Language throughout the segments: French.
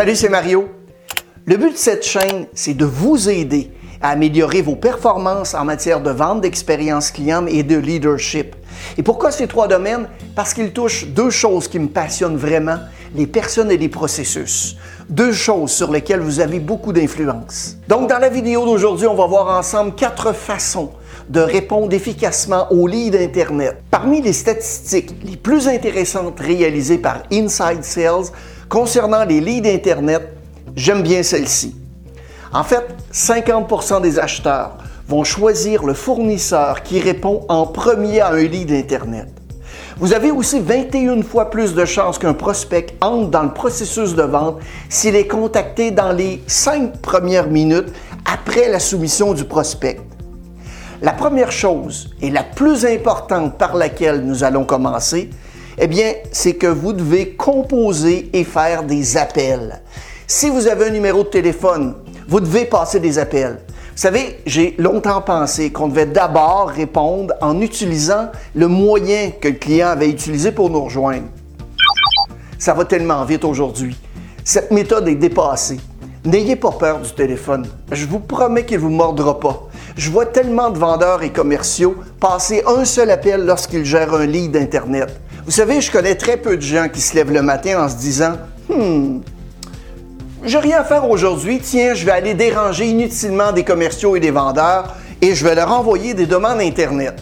Salut, c'est Mario. Le but de cette chaîne, c'est de vous aider à améliorer vos performances en matière de vente, d'expérience client et de leadership. Et pourquoi ces trois domaines? Parce qu'ils touchent deux choses qui me passionnent vraiment, les personnes et les processus. Deux choses sur lesquelles vous avez beaucoup d'influence. Donc, dans la vidéo d'aujourd'hui, on va voir ensemble quatre façons de répondre efficacement aux leads Internet. Parmi les statistiques les plus intéressantes réalisées par Inside Sales concernant les leads Internet, j'aime bien celle-ci. En fait, 50% des acheteurs vont choisir le fournisseur qui répond en premier à un lead Internet. Vous avez aussi 21 fois plus de chances qu'un prospect entre dans le processus de vente s'il est contacté dans les 5 premières minutes après la soumission du prospect. La première chose et la plus importante par laquelle nous allons commencer, eh bien, c'est que vous devez composer et faire des appels. Si vous avez un numéro de téléphone, vous devez passer des appels. Vous savez, j'ai longtemps pensé qu'on devait d'abord répondre en utilisant le moyen que le client avait utilisé pour nous rejoindre. Ça va tellement vite aujourd'hui. Cette méthode est dépassée. N'ayez pas peur du téléphone. Je vous promets qu'il ne vous mordra pas. Je vois tellement de vendeurs et commerciaux passer un seul appel lorsqu'ils gèrent un lead d'Internet. Vous savez, je connais très peu de gens qui se lèvent le matin en se disant Hmm, j'ai rien à faire aujourd'hui, tiens, je vais aller déranger inutilement des commerciaux et des vendeurs et je vais leur envoyer des demandes Internet.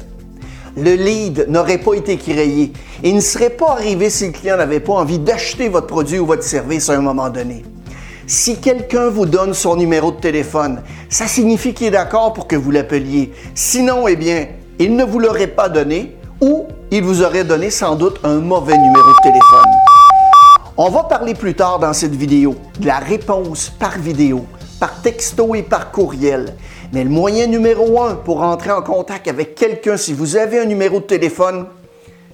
Le lead n'aurait pas été créé et ne serait pas arrivé si le client n'avait pas envie d'acheter votre produit ou votre service à un moment donné. Si quelqu'un vous donne son numéro de téléphone, ça signifie qu'il est d'accord pour que vous l'appeliez. Sinon, eh bien, il ne vous l'aurait pas donné ou il vous aurait donné sans doute un mauvais numéro de téléphone. On va parler plus tard dans cette vidéo de la réponse par vidéo, par texto et par courriel. Mais le moyen numéro un pour entrer en contact avec quelqu'un, si vous avez un numéro de téléphone,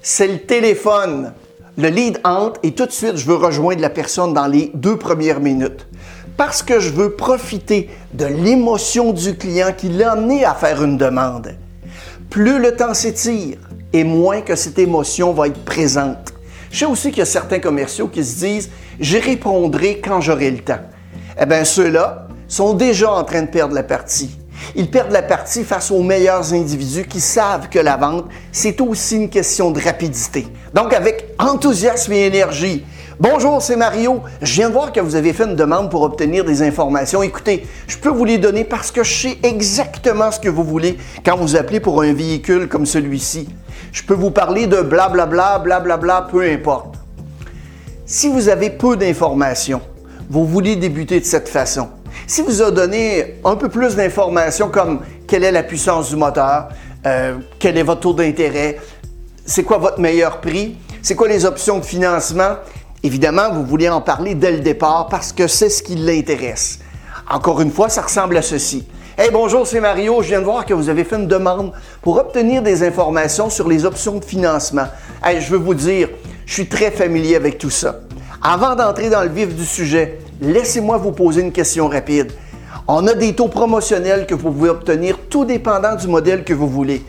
c'est le téléphone. Le lead entre et tout de suite, je veux rejoindre la personne dans les deux premières minutes. Parce que je veux profiter de l'émotion du client qui l'a amené à faire une demande. Plus le temps s'étire et moins que cette émotion va être présente. Je sais aussi qu'il y a certains commerciaux qui se disent J'y répondrai quand j'aurai le temps. Eh bien, ceux-là sont déjà en train de perdre la partie. Ils perdent la partie face aux meilleurs individus qui savent que la vente, c'est aussi une question de rapidité. Donc, avec enthousiasme et énergie, Bonjour, c'est Mario. Je viens de voir que vous avez fait une demande pour obtenir des informations. Écoutez, je peux vous les donner parce que je sais exactement ce que vous voulez quand vous appelez pour un véhicule comme celui-ci. Je peux vous parler de blablabla, blablabla, peu importe. Si vous avez peu d'informations, vous voulez débuter de cette façon. Si vous a donné un peu plus d'informations comme quelle est la puissance du moteur, euh, quel est votre taux d'intérêt, c'est quoi votre meilleur prix, c'est quoi les options de financement, évidemment, vous voulez en parler dès le départ parce que c'est ce qui l'intéresse. Encore une fois, ça ressemble à ceci. Hey, bonjour, c'est Mario. Je viens de voir que vous avez fait une demande pour obtenir des informations sur les options de financement. Hey, je veux vous dire, je suis très familier avec tout ça. Avant d'entrer dans le vif du sujet, laissez-moi vous poser une question rapide. On a des taux promotionnels que vous pouvez obtenir tout dépendant du modèle que vous voulez.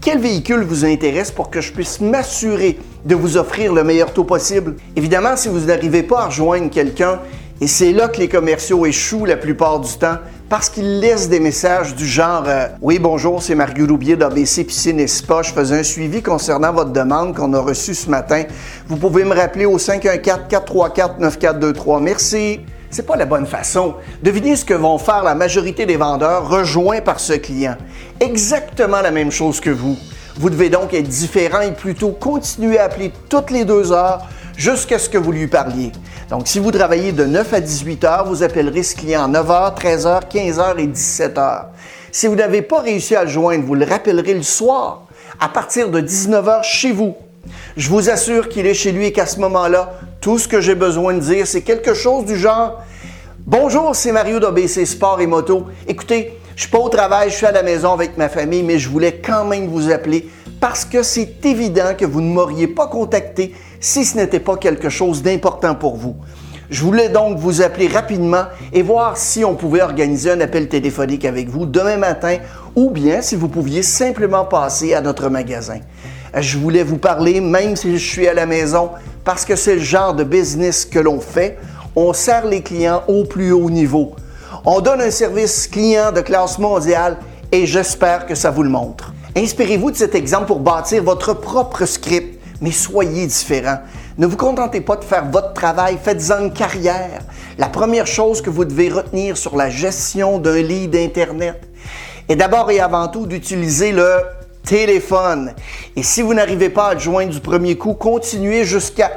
Quel véhicule vous intéresse pour que je puisse m'assurer de vous offrir le meilleur taux possible? Évidemment, si vous n'arrivez pas à rejoindre quelqu'un, et c'est là que les commerciaux échouent la plupart du temps, parce qu'ils laissent des messages du genre euh, Oui, bonjour, c'est Mario Roubier d'ABC Piscine et Spa. Je faisais un suivi concernant votre demande qu'on a reçue ce matin. Vous pouvez me rappeler au 514-434-9423. Merci. C'est pas la bonne façon. Devinez ce que vont faire la majorité des vendeurs rejoints par ce client. Exactement la même chose que vous. Vous devez donc être différent et plutôt continuer à appeler toutes les deux heures jusqu'à ce que vous lui parliez. Donc, si vous travaillez de 9 à 18 heures, vous appellerez ce client 9 h, 13 h, 15 h et 17 h. Si vous n'avez pas réussi à le joindre, vous le rappellerez le soir à partir de 19 h chez vous. Je vous assure qu'il est chez lui et qu'à ce moment-là, tout ce que j'ai besoin de dire, c'est quelque chose du genre Bonjour, c'est Mario d'ABC Sport et Moto. Écoutez, je suis pas au travail, je suis à la maison avec ma famille, mais je voulais quand même vous appeler parce que c'est évident que vous ne m'auriez pas contacté si ce n'était pas quelque chose d'important pour vous. Je voulais donc vous appeler rapidement et voir si on pouvait organiser un appel téléphonique avec vous demain matin ou bien si vous pouviez simplement passer à notre magasin. Je voulais vous parler même si je suis à la maison parce que c'est le genre de business que l'on fait. On sert les clients au plus haut niveau. On donne un service client de classe mondiale et j'espère que ça vous le montre. Inspirez-vous de cet exemple pour bâtir votre propre script, mais soyez différent. Ne vous contentez pas de faire votre travail, faites-en une carrière. La première chose que vous devez retenir sur la gestion d'un lead Internet est d'abord et avant tout d'utiliser le téléphone. Et si vous n'arrivez pas à joindre du premier coup, continuez jusqu'à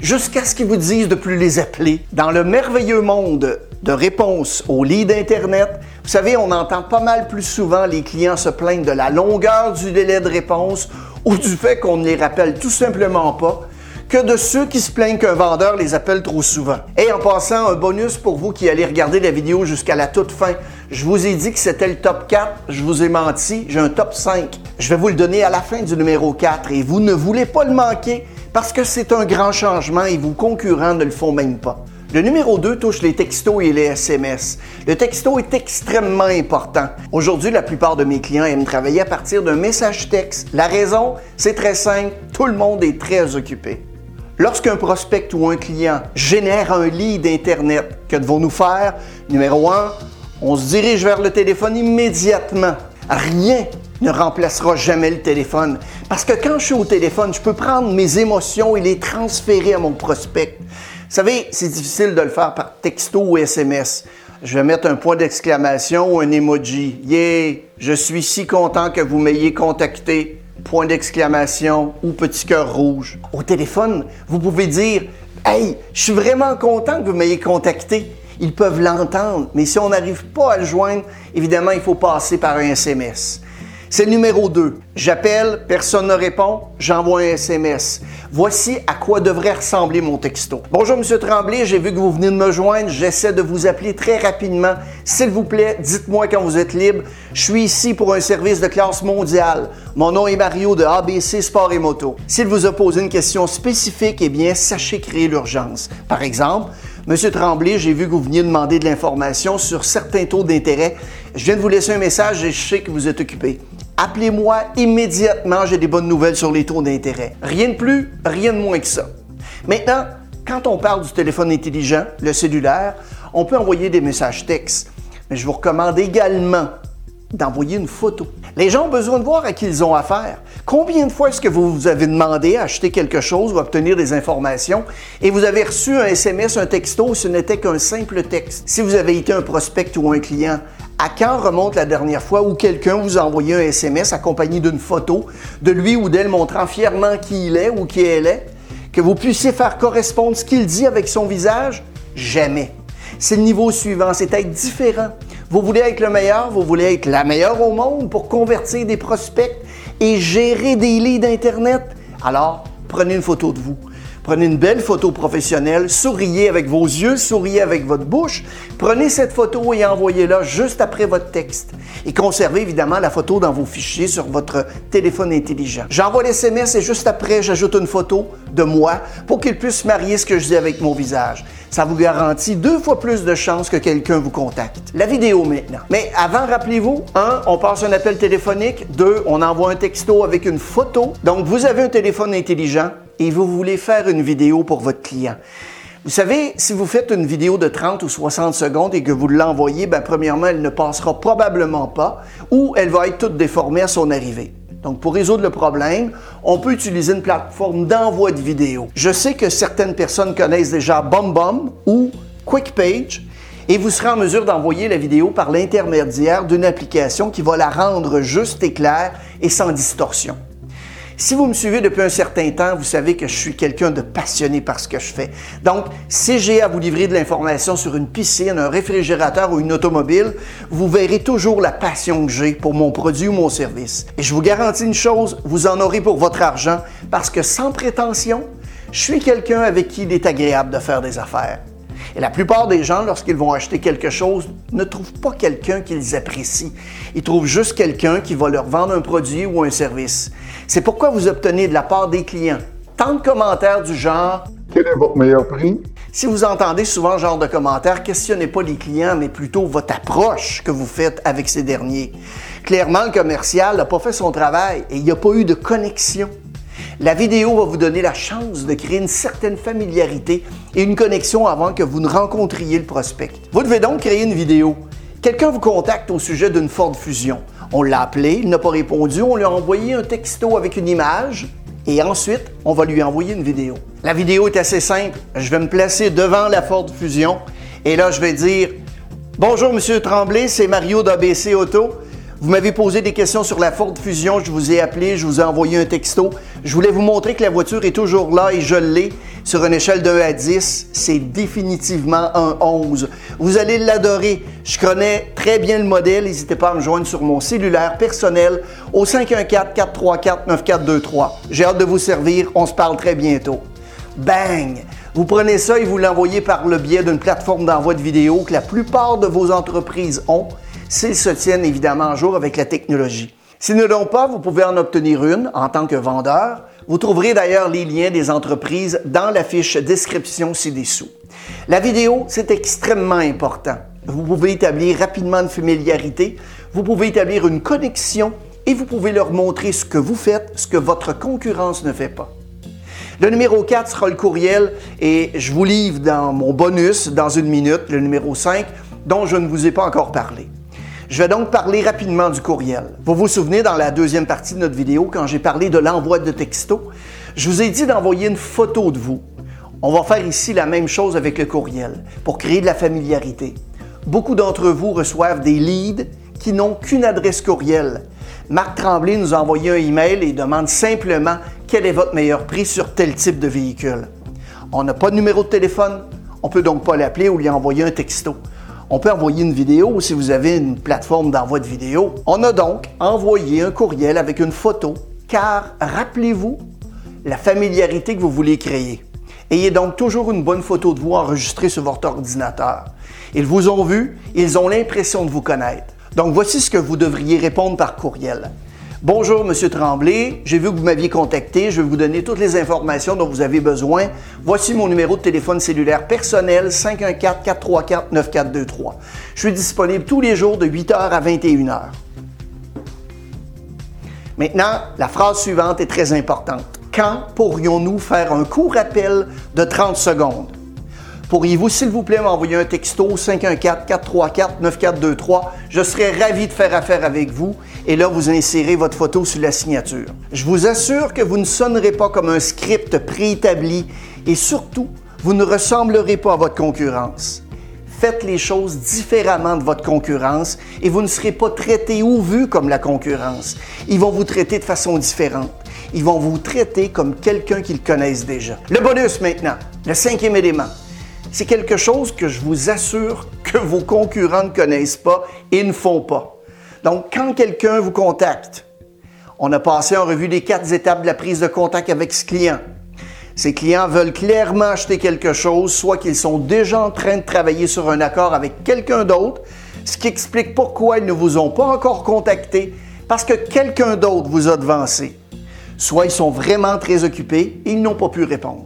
jusqu'à ce qu'ils vous disent de plus les appeler. Dans le merveilleux monde de réponse au lead Internet, vous savez, on entend pas mal plus souvent les clients se plaindre de la longueur du délai de réponse ou du fait qu'on ne les rappelle tout simplement pas que de ceux qui se plaignent qu'un vendeur les appelle trop souvent. Et en passant, un bonus pour vous qui allez regarder la vidéo jusqu'à la toute fin. Je vous ai dit que c'était le top 4, je vous ai menti, j'ai un top 5. Je vais vous le donner à la fin du numéro 4 et vous ne voulez pas le manquer parce que c'est un grand changement et vos concurrents ne le font même pas. Le numéro 2 touche les textos et les SMS. Le texto est extrêmement important. Aujourd'hui, la plupart de mes clients aiment travailler à partir d'un message texte. La raison, c'est très simple, tout le monde est très occupé. Lorsqu'un prospect ou un client génère un lead Internet, que devons-nous faire? Numéro 1, on se dirige vers le téléphone immédiatement. Rien ne remplacera jamais le téléphone. Parce que quand je suis au téléphone, je peux prendre mes émotions et les transférer à mon prospect. Vous savez, c'est difficile de le faire par texto ou SMS. Je vais mettre un point d'exclamation ou un emoji. Yeah, je suis si content que vous m'ayez contacté. Point d'exclamation ou petit cœur rouge. Au téléphone, vous pouvez dire Hey, je suis vraiment content que vous m'ayez contacté. Ils peuvent l'entendre, mais si on n'arrive pas à le joindre, évidemment, il faut passer par un SMS. C'est numéro 2. J'appelle, personne ne répond, j'envoie un SMS. Voici à quoi devrait ressembler mon texto. Bonjour Monsieur Tremblay, j'ai vu que vous venez de me joindre, j'essaie de vous appeler très rapidement. S'il vous plaît, dites-moi quand vous êtes libre. Je suis ici pour un service de classe mondiale. Mon nom est Mario de ABC Sport et Moto. S'il vous a posé une question spécifique, eh bien, sachez créer l'urgence. Par exemple, Monsieur Tremblay, j'ai vu que vous veniez demander de l'information sur certains taux d'intérêt. Je viens de vous laisser un message et je sais que vous êtes occupé. Appelez-moi immédiatement, j'ai des bonnes nouvelles sur les taux d'intérêt. Rien de plus, rien de moins que ça. Maintenant, quand on parle du téléphone intelligent, le cellulaire, on peut envoyer des messages textes. Mais je vous recommande également d'envoyer une photo. Les gens ont besoin de voir à qui ils ont affaire. Combien de fois est-ce que vous vous avez demandé à acheter quelque chose ou obtenir des informations et vous avez reçu un SMS, un texto, ce n'était qu'un simple texte? Si vous avez été un prospect ou un client, à quand remonte la dernière fois où quelqu'un vous a envoyé un SMS accompagné d'une photo de lui ou d'elle montrant fièrement qui il est ou qui elle est? Que vous puissiez faire correspondre ce qu'il dit avec son visage? Jamais. C'est le niveau suivant, c'est être différent. Vous voulez être le meilleur, vous voulez être la meilleure au monde pour convertir des prospects et gérer des leads d'Internet. Alors, prenez une photo de vous. Prenez une belle photo professionnelle, souriez avec vos yeux, souriez avec votre bouche. Prenez cette photo et envoyez-la juste après votre texte. Et conservez évidemment la photo dans vos fichiers sur votre téléphone intelligent. J'envoie l'SMS et juste après, j'ajoute une photo de moi pour qu'il puisse marier ce que je dis avec mon visage. Ça vous garantit deux fois plus de chances que quelqu'un vous contacte. La vidéo maintenant. Mais avant, rappelez-vous, un, on passe un appel téléphonique. Deux, on envoie un texto avec une photo. Donc, vous avez un téléphone intelligent et vous voulez faire une vidéo pour votre client. Vous savez, si vous faites une vidéo de 30 ou 60 secondes et que vous l'envoyez, ben, premièrement, elle ne passera probablement pas ou elle va être toute déformée à son arrivée. Donc, pour résoudre le problème, on peut utiliser une plateforme d'envoi de vidéo. Je sais que certaines personnes connaissent déjà BombBomb ou QuickPage et vous serez en mesure d'envoyer la vidéo par l'intermédiaire d'une application qui va la rendre juste et claire et sans distorsion. Si vous me suivez depuis un certain temps, vous savez que je suis quelqu'un de passionné par ce que je fais. Donc, si j'ai à vous livrer de l'information sur une piscine, un réfrigérateur ou une automobile, vous verrez toujours la passion que j'ai pour mon produit ou mon service. Et je vous garantis une chose, vous en aurez pour votre argent parce que sans prétention, je suis quelqu'un avec qui il est agréable de faire des affaires. Et la plupart des gens, lorsqu'ils vont acheter quelque chose, ne trouvent pas quelqu'un qu'ils apprécient. Ils trouvent juste quelqu'un qui va leur vendre un produit ou un service. C'est pourquoi vous obtenez de la part des clients tant de commentaires du genre Quel est votre meilleur prix? Si vous entendez souvent ce genre de commentaires, questionnez pas les clients, mais plutôt votre approche que vous faites avec ces derniers. Clairement, le commercial n'a pas fait son travail et il n'y a pas eu de connexion. La vidéo va vous donner la chance de créer une certaine familiarité et une connexion avant que vous ne rencontriez le prospect. Vous devez donc créer une vidéo. Quelqu'un vous contacte au sujet d'une Ford Fusion. On l'a appelé, il n'a pas répondu, on lui a envoyé un texto avec une image et ensuite, on va lui envoyer une vidéo. La vidéo est assez simple. Je vais me placer devant la Ford Fusion et là, je vais dire Bonjour, Monsieur Tremblay, c'est Mario d'ABC Auto. Vous m'avez posé des questions sur la Ford Fusion, je vous ai appelé, je vous ai envoyé un texto. Je voulais vous montrer que la voiture est toujours là et je l'ai. Sur une échelle de 1 à 10, c'est définitivement un 11. Vous allez l'adorer. Je connais très bien le modèle. N'hésitez pas à me joindre sur mon cellulaire personnel au 514-434-9423. J'ai hâte de vous servir. On se parle très bientôt. Bang! Vous prenez ça et vous l'envoyez par le biais d'une plateforme d'envoi de vidéo que la plupart de vos entreprises ont s'ils se tiennent évidemment à jour avec la technologie. S'ils ne l'ont pas, vous pouvez en obtenir une en tant que vendeur. Vous trouverez d'ailleurs les liens des entreprises dans la fiche description ci-dessous. La vidéo, c'est extrêmement important. Vous pouvez établir rapidement une familiarité, vous pouvez établir une connexion et vous pouvez leur montrer ce que vous faites, ce que votre concurrence ne fait pas. Le numéro 4 sera le courriel et je vous livre dans mon bonus dans une minute, le numéro 5, dont je ne vous ai pas encore parlé. Je vais donc parler rapidement du courriel. Vous vous souvenez dans la deuxième partie de notre vidéo, quand j'ai parlé de l'envoi de texto, je vous ai dit d'envoyer une photo de vous. On va faire ici la même chose avec le courriel pour créer de la familiarité. Beaucoup d'entre vous reçoivent des leads qui n'ont qu'une adresse courriel. Marc Tremblay nous a envoyé un email et demande simplement quel est votre meilleur prix sur tel type de véhicule. On n'a pas de numéro de téléphone, on peut donc pas l'appeler ou lui envoyer un texto. On peut envoyer une vidéo si vous avez une plateforme d'envoi de vidéo. On a donc envoyé un courriel avec une photo car rappelez-vous la familiarité que vous voulez créer. Ayez donc toujours une bonne photo de vous enregistrée sur votre ordinateur. Ils vous ont vu, ils ont l'impression de vous connaître. Donc voici ce que vous devriez répondre par courriel. Bonjour, Monsieur Tremblay. J'ai vu que vous m'aviez contacté. Je vais vous donner toutes les informations dont vous avez besoin. Voici mon numéro de téléphone cellulaire personnel 514-434-9423. Je suis disponible tous les jours de 8h à 21h. Maintenant, la phrase suivante est très importante. Quand pourrions-nous faire un court appel de 30 secondes? Pourriez-vous, s'il vous plaît, m'envoyer un texto 514-434-9423? Je serais ravi de faire affaire avec vous et là, vous insérez votre photo sur la signature. Je vous assure que vous ne sonnerez pas comme un script préétabli et surtout, vous ne ressemblerez pas à votre concurrence. Faites les choses différemment de votre concurrence et vous ne serez pas traité ou vu comme la concurrence. Ils vont vous traiter de façon différente. Ils vont vous traiter comme quelqu'un qu'ils connaissent déjà. Le bonus maintenant, le cinquième élément c'est quelque chose que je vous assure que vos concurrents ne connaissent pas et ne font pas. Donc, quand quelqu'un vous contacte, on a passé en revue les quatre étapes de la prise de contact avec ce client. Ces clients veulent clairement acheter quelque chose, soit qu'ils sont déjà en train de travailler sur un accord avec quelqu'un d'autre, ce qui explique pourquoi ils ne vous ont pas encore contacté, parce que quelqu'un d'autre vous a devancé. Soit ils sont vraiment très occupés et ils n'ont pas pu répondre.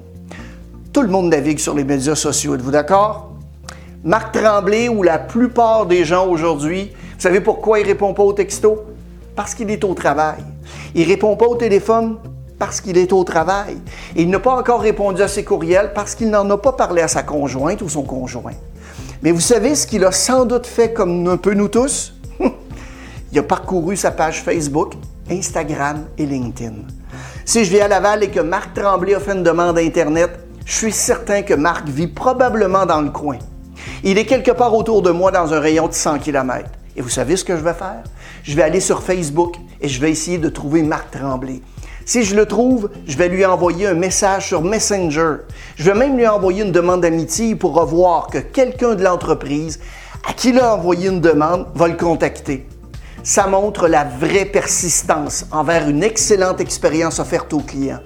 Tout le monde navigue sur les médias sociaux, êtes-vous d'accord? Marc Tremblay ou la plupart des gens aujourd'hui, vous savez pourquoi il ne répond pas au texto? Parce qu'il est au travail. Il ne répond pas au téléphone parce qu'il est au travail. il n'a pas encore répondu à ses courriels parce qu'il n'en a pas parlé à sa conjointe ou son conjoint. Mais vous savez ce qu'il a sans doute fait comme un peu nous tous? il a parcouru sa page Facebook, Instagram et LinkedIn. Si je viens à Laval et que Marc Tremblay a fait une demande Internet, je suis certain que Marc vit probablement dans le coin. Il est quelque part autour de moi dans un rayon de 100 km. Et vous savez ce que je vais faire? Je vais aller sur Facebook et je vais essayer de trouver Marc Tremblay. Si je le trouve, je vais lui envoyer un message sur Messenger. Je vais même lui envoyer une demande d'amitié pour revoir que quelqu'un de l'entreprise à qui il a envoyé une demande va le contacter. Ça montre la vraie persistance envers une excellente expérience offerte au client.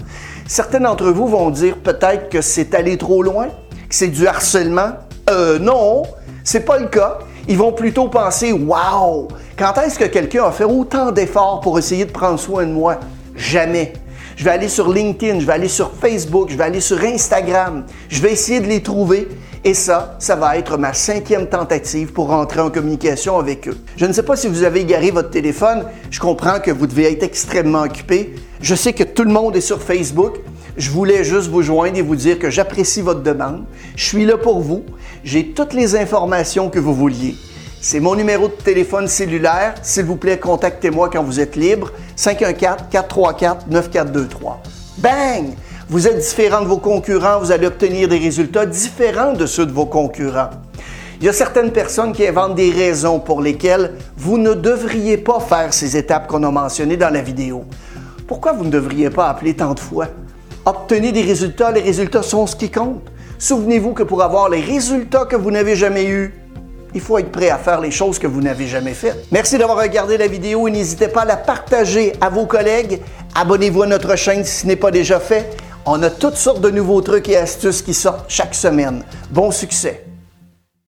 Certains d'entre vous vont dire peut-être que c'est allé trop loin, que c'est du harcèlement. Euh, non, c'est pas le cas. Ils vont plutôt penser Waouh, quand est-ce que quelqu'un a fait autant d'efforts pour essayer de prendre soin de moi? Jamais. Je vais aller sur LinkedIn, je vais aller sur Facebook, je vais aller sur Instagram. Je vais essayer de les trouver et ça, ça va être ma cinquième tentative pour rentrer en communication avec eux. Je ne sais pas si vous avez égaré votre téléphone. Je comprends que vous devez être extrêmement occupé. Je sais que tout le monde est sur Facebook. Je voulais juste vous joindre et vous dire que j'apprécie votre demande. Je suis là pour vous. J'ai toutes les informations que vous vouliez. C'est mon numéro de téléphone cellulaire. S'il vous plaît, contactez-moi quand vous êtes libre. 514-434-9423. Bang! Vous êtes différent de vos concurrents, vous allez obtenir des résultats différents de ceux de vos concurrents. Il y a certaines personnes qui inventent des raisons pour lesquelles vous ne devriez pas faire ces étapes qu'on a mentionnées dans la vidéo. Pourquoi vous ne devriez pas appeler tant de fois? Obtenez des résultats, les résultats sont ce qui compte. Souvenez-vous que pour avoir les résultats que vous n'avez jamais eus, il faut être prêt à faire les choses que vous n'avez jamais faites. Merci d'avoir regardé la vidéo et n'hésitez pas à la partager à vos collègues. Abonnez-vous à notre chaîne si ce n'est pas déjà fait on a toutes sortes de nouveaux trucs et astuces qui sortent chaque semaine. Bon succès!